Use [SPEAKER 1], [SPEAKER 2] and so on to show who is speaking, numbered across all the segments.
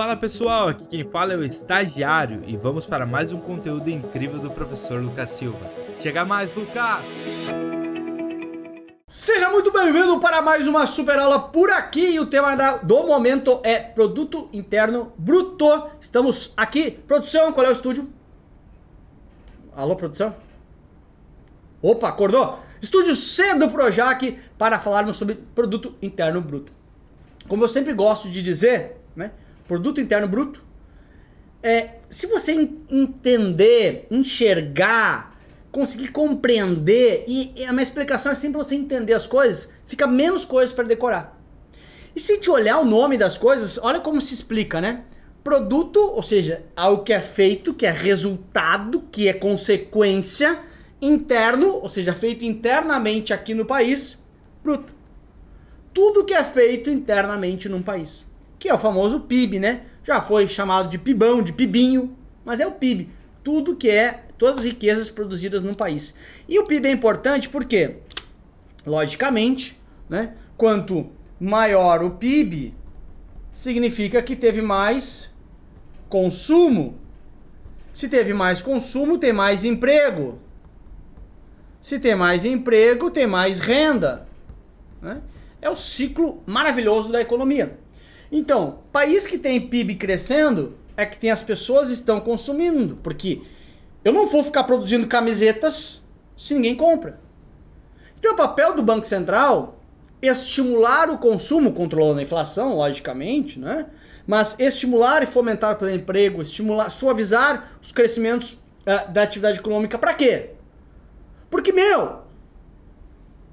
[SPEAKER 1] Fala pessoal, aqui quem fala é o Estagiário e vamos para mais um conteúdo incrível do professor Lucas Silva. Chega mais, Lucas!
[SPEAKER 2] Seja muito bem-vindo para mais uma super aula por aqui e o tema do momento é Produto Interno Bruto. Estamos aqui, produção, qual é o estúdio? Alô, produção? Opa, acordou? Estúdio C do Projac para falarmos sobre Produto Interno Bruto. Como eu sempre gosto de dizer, né? Produto Interno Bruto. É, se você entender, enxergar, conseguir compreender, e a minha explicação é sempre você entender as coisas, fica menos coisas para decorar. E se gente olhar o nome das coisas, olha como se explica, né? Produto, ou seja, algo que é feito, que é resultado, que é consequência, interno, ou seja, feito internamente aqui no país, bruto. Tudo que é feito internamente num país que é o famoso PIB, né? Já foi chamado de PIBão, de PIBinho, mas é o PIB. Tudo que é, todas as riquezas produzidas num país. E o PIB é importante porque, logicamente, né? Quanto maior o PIB, significa que teve mais consumo. Se teve mais consumo, tem mais emprego. Se tem mais emprego, tem mais renda. Né? É o ciclo maravilhoso da economia. Então, país que tem PIB crescendo é que tem as pessoas estão consumindo, porque eu não vou ficar produzindo camisetas se ninguém compra. Então, o papel do Banco Central é estimular o consumo, controlando a inflação, logicamente, né? Mas estimular e fomentar o emprego, estimular, suavizar os crescimentos uh, da atividade econômica, para quê? Porque, meu,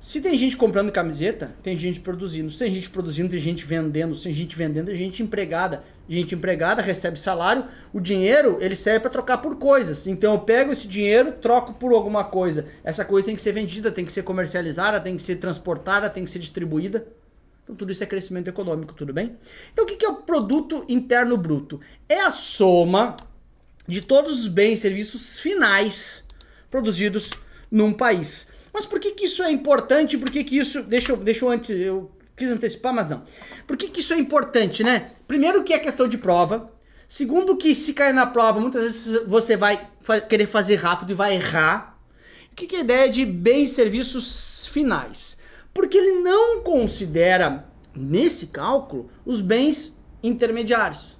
[SPEAKER 2] se tem gente comprando camiseta, tem gente produzindo. Se tem gente produzindo, tem gente vendendo. Se tem gente vendendo, tem gente empregada. Gente empregada recebe salário. O dinheiro, ele serve para trocar por coisas. Então eu pego esse dinheiro, troco por alguma coisa. Essa coisa tem que ser vendida, tem que ser comercializada, tem que ser transportada, tem que ser distribuída. Então tudo isso é crescimento econômico, tudo bem? Então o que é o produto interno bruto? É a soma de todos os bens e serviços finais produzidos num país. Mas por que, que isso é importante? Por que, que isso. Deixa eu, deixa eu antes. Eu quis antecipar, mas não. Por que, que isso é importante, né? Primeiro, que é questão de prova. Segundo, que se cair na prova, muitas vezes você vai querer fazer rápido e vai errar. O que, que é a ideia de bens e serviços finais? Porque ele não considera, nesse cálculo, os bens intermediários.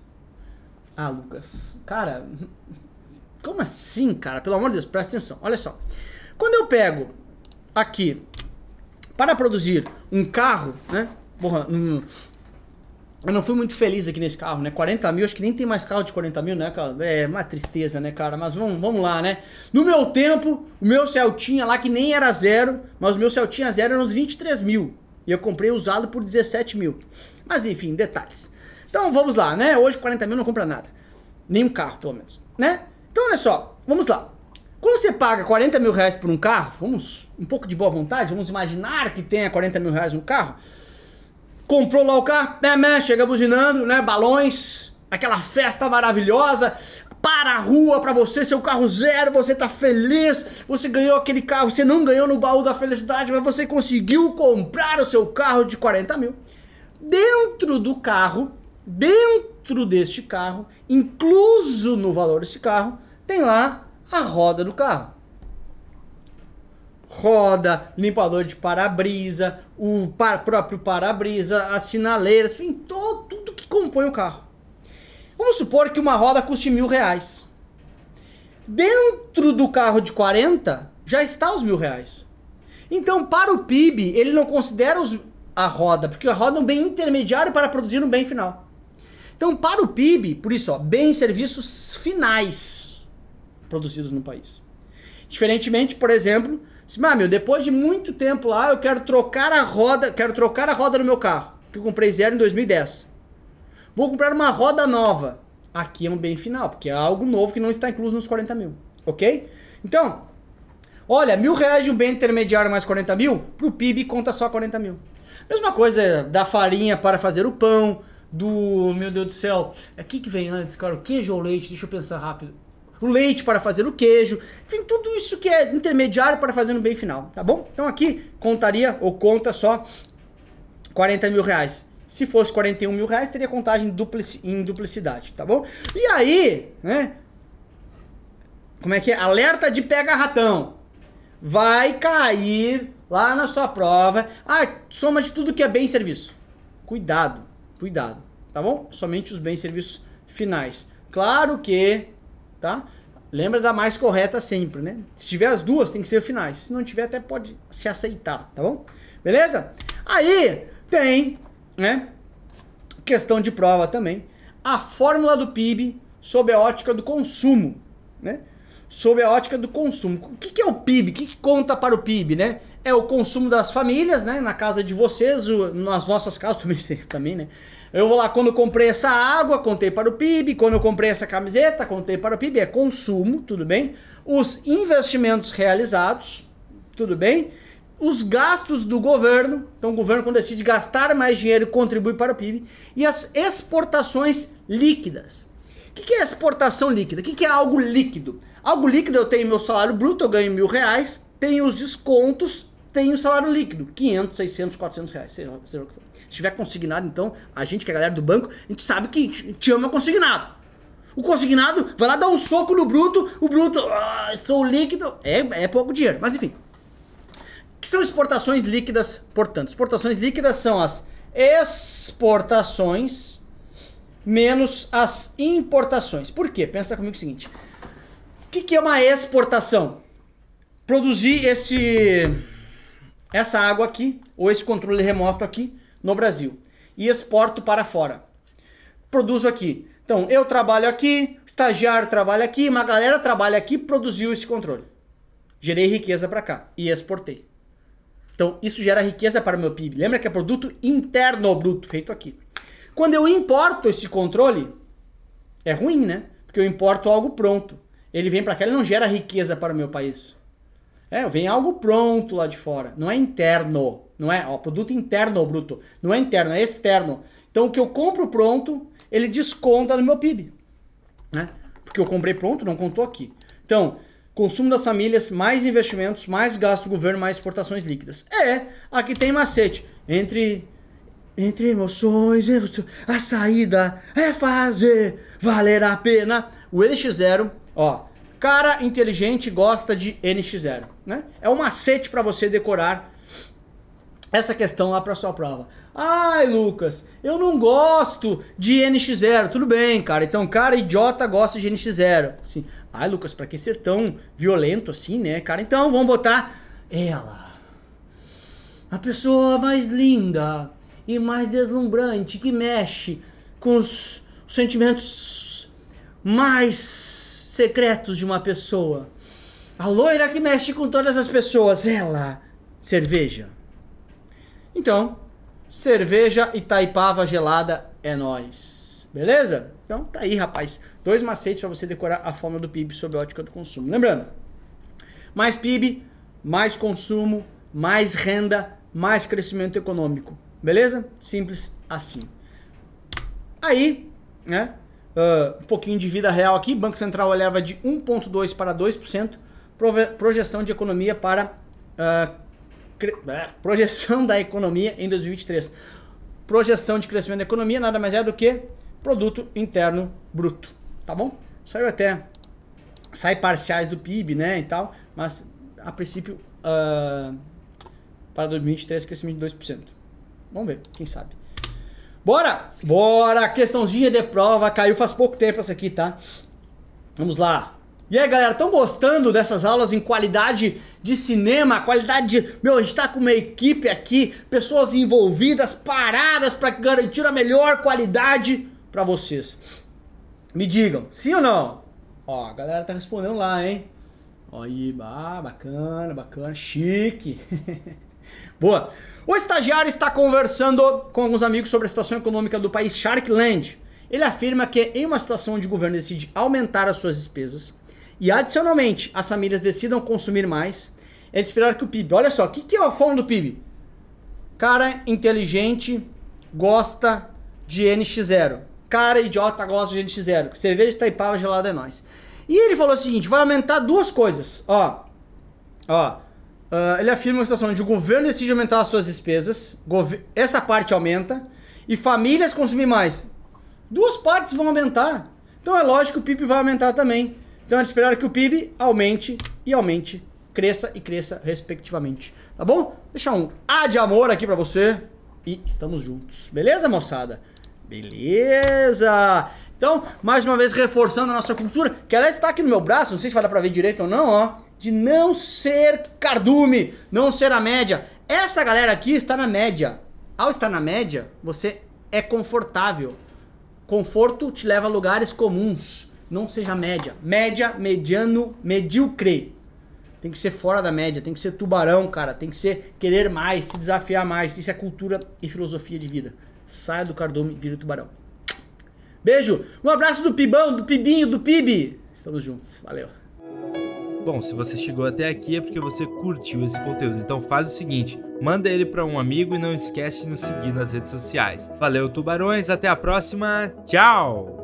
[SPEAKER 2] Ah, Lucas, cara, como assim, cara? Pelo amor de Deus, presta atenção. Olha só. Quando eu pego aqui para produzir um carro, né? Porra, um, eu não fui muito feliz aqui nesse carro, né? 40 mil, acho que nem tem mais carro de 40 mil, né? É uma tristeza, né, cara? Mas vamos, vamos lá, né? No meu tempo, o meu Celtinha lá, que nem era zero, mas o meu Celtinha zero era uns 23 mil. E eu comprei usado por 17 mil. Mas enfim, detalhes. Então vamos lá, né? Hoje 40 mil não compra nada. Nenhum carro, pelo menos, né? Então olha só, vamos lá. Quando você paga 40 mil reais por um carro, vamos um pouco de boa vontade, vamos imaginar que tenha 40 mil reais no carro. Comprou lá o carro, né, né, chega buzinando, né, balões, aquela festa maravilhosa, para a rua para você, seu carro zero, você tá feliz, você ganhou aquele carro, você não ganhou no baú da felicidade, mas você conseguiu comprar o seu carro de 40 mil. Dentro do carro, dentro deste carro, incluso no valor desse carro, tem lá a roda do carro. Roda, limpador de para-brisa, o par próprio para-brisa, as sinaleiras, todo, tudo que compõe o carro. Vamos supor que uma roda custe mil reais. Dentro do carro de 40 já está os mil reais. Então, para o PIB, ele não considera os, a roda, porque a roda é um bem intermediário para produzir um bem final. Então, para o PIB, por isso, ó, bens e serviços finais produzidos no país. Diferentemente, por exemplo, se, ah, meu, depois de muito tempo lá, eu quero trocar a roda, quero trocar a roda no meu carro, que eu comprei zero em 2010. Vou comprar uma roda nova. Aqui é um bem final, porque é algo novo que não está incluso nos 40 mil, ok? Então, olha, mil reais de um bem intermediário mais 40 mil, pro PIB conta só 40 mil. Mesma coisa da farinha para fazer o pão, do, meu Deus do céu, aqui que vem antes, cara, o queijo ou leite, deixa eu pensar rápido o leite para fazer o queijo, enfim, tudo isso que é intermediário para fazer no bem final, tá bom? Então aqui contaria ou conta só 40 mil reais. Se fosse 41 mil reais, teria contagem em duplicidade, tá bom? E aí, né? Como é que é? Alerta de pega-ratão. Vai cair lá na sua prova. Ah, soma de tudo que é bem e serviço. Cuidado, cuidado, tá bom? Somente os bens e serviços finais. Claro que, tá? Lembra da mais correta sempre, né? Se tiver as duas, tem que ser finais. Se não tiver, até pode se aceitar, tá bom? Beleza? Aí tem, né? Questão de prova também. A fórmula do PIB sob a ótica do consumo, né? Sob a ótica do consumo. O que, é o PIB? O que, que conta para o PIB, né? É o consumo das famílias, né? Na casa de vocês, nas nossas casas também, também né? Eu vou lá, quando eu comprei essa água, contei para o PIB. Quando eu comprei essa camiseta, contei para o PIB. É consumo, tudo bem? Os investimentos realizados, tudo bem? Os gastos do governo. Então, o governo, quando decide gastar mais dinheiro, contribui para o PIB. E as exportações líquidas. O que é exportação líquida? O que é algo líquido? Algo líquido, eu tenho meu salário bruto, eu ganho mil reais, tenho os descontos, tenho o salário líquido, 500, 600, 400 reais, seja, seja o que for. Se tiver consignado, então, a gente, que é a galera do banco, a gente sabe que te ama consignado. O consignado vai lá dar um soco no bruto, o bruto, ah, sou líquido, é, é pouco dinheiro, mas enfim. Que são exportações líquidas, portanto? Exportações líquidas são as exportações menos as importações. Por quê? Pensa comigo o seguinte. O que, que é uma exportação? Produzir esse essa água aqui, ou esse controle remoto aqui, no Brasil e exporto para fora. Produzo aqui. Então, eu trabalho aqui, estagiário trabalha aqui, uma galera trabalha aqui, produziu esse controle. Gerei riqueza para cá e exportei. Então, isso gera riqueza para o meu PIB. Lembra que é produto interno bruto feito aqui. Quando eu importo esse controle, é ruim, né? Porque eu importo algo pronto. Ele vem para cá, ele não gera riqueza para o meu país. É, vem algo pronto lá de fora. Não é interno. Não é, ó, produto interno bruto. Não é interno, é externo. Então o que eu compro pronto, ele desconta no meu PIB. Né? Porque eu comprei pronto, não contou aqui. Então, consumo das famílias, mais investimentos, mais gasto do governo, mais exportações líquidas. É, aqui tem macete. Entre entre emoções, a saída é fazer valer a pena. O NX0, ó, cara inteligente gosta de NX0, né? É um macete para você decorar essa questão lá para sua prova. Ai, Lucas, eu não gosto de NX0. Tudo bem, cara. Então, cara idiota gosta de NX0. Assim, ai, Lucas, para que ser tão violento assim, né, cara? Então, vamos botar ela. A pessoa mais linda e mais deslumbrante que mexe com os sentimentos mais secretos de uma pessoa. A loira que mexe com todas as pessoas, ela. Cerveja. Então, cerveja Itaipava gelada é nós. Beleza? Então tá aí, rapaz. Dois macetes para você decorar a forma do PIB sob a ótica do consumo. Lembrando, mais PIB, mais consumo, mais renda, mais crescimento econômico. Beleza? Simples assim. Aí, né? Uh, um pouquinho de vida real aqui. Banco Central eleva de 1,2% para 2%. Projeção de economia para uh, projeção da economia em 2023. Projeção de crescimento da economia nada mais é do que produto interno bruto, tá bom? Saiu até sai parciais do PIB, né, e tal, mas a princípio uh, para 2023 crescimento de 2%. Vamos ver, quem sabe. Bora! Bora! Questãozinha de prova, caiu faz pouco tempo essa aqui, tá? Vamos lá. E aí, galera, estão gostando dessas aulas em qualidade de cinema, qualidade de. Meu, a gente tá com uma equipe aqui, pessoas envolvidas, paradas para garantir a melhor qualidade para vocês. Me digam, sim ou não? Ó, a galera tá respondendo lá, hein? Ó, aí, bacana, bacana, chique. Boa. O estagiário está conversando com alguns amigos sobre a situação econômica do país Sharkland. Ele afirma que em uma situação onde o governo decide aumentar as suas despesas, e adicionalmente as famílias decidam consumir mais, é esperar que o PIB. Olha só, o que, que é a forma do PIB? Cara inteligente gosta de NX0. Cara idiota gosta de NX0. Cerveja Taipava gelada é nós. E ele falou o seguinte: vai aumentar duas coisas. Ó, ó. Uh, ele afirma uma situação onde o governo decide aumentar as suas despesas, essa parte aumenta, e famílias consumir mais, duas partes vão aumentar. Então é lógico que o PIB vai aumentar também. Então é esperar que o PIB aumente e aumente, cresça e cresça respectivamente. Tá bom? Deixar um A de amor aqui para você e estamos juntos. Beleza, moçada? Beleza! Então, mais uma vez reforçando a nossa cultura, que ela está aqui no meu braço, não sei se vai dar pra ver direito ou não, ó, de não ser cardume, não ser a média. Essa galera aqui está na média. Ao estar na média, você é confortável. Conforto te leva a lugares comuns. Não seja média. Média, mediano, medíocre. Tem que ser fora da média, tem que ser tubarão, cara. Tem que ser querer mais, se desafiar mais. Isso é cultura e filosofia de vida. Saia do cardume, vira tubarão. Beijo, um abraço do Pibão, do Pibinho, do Pibi. Estamos juntos, valeu.
[SPEAKER 1] Bom, se você chegou até aqui é porque você curtiu esse conteúdo. Então faz o seguinte, manda ele para um amigo e não esquece de nos seguir nas redes sociais. Valeu, tubarões, até a próxima. Tchau.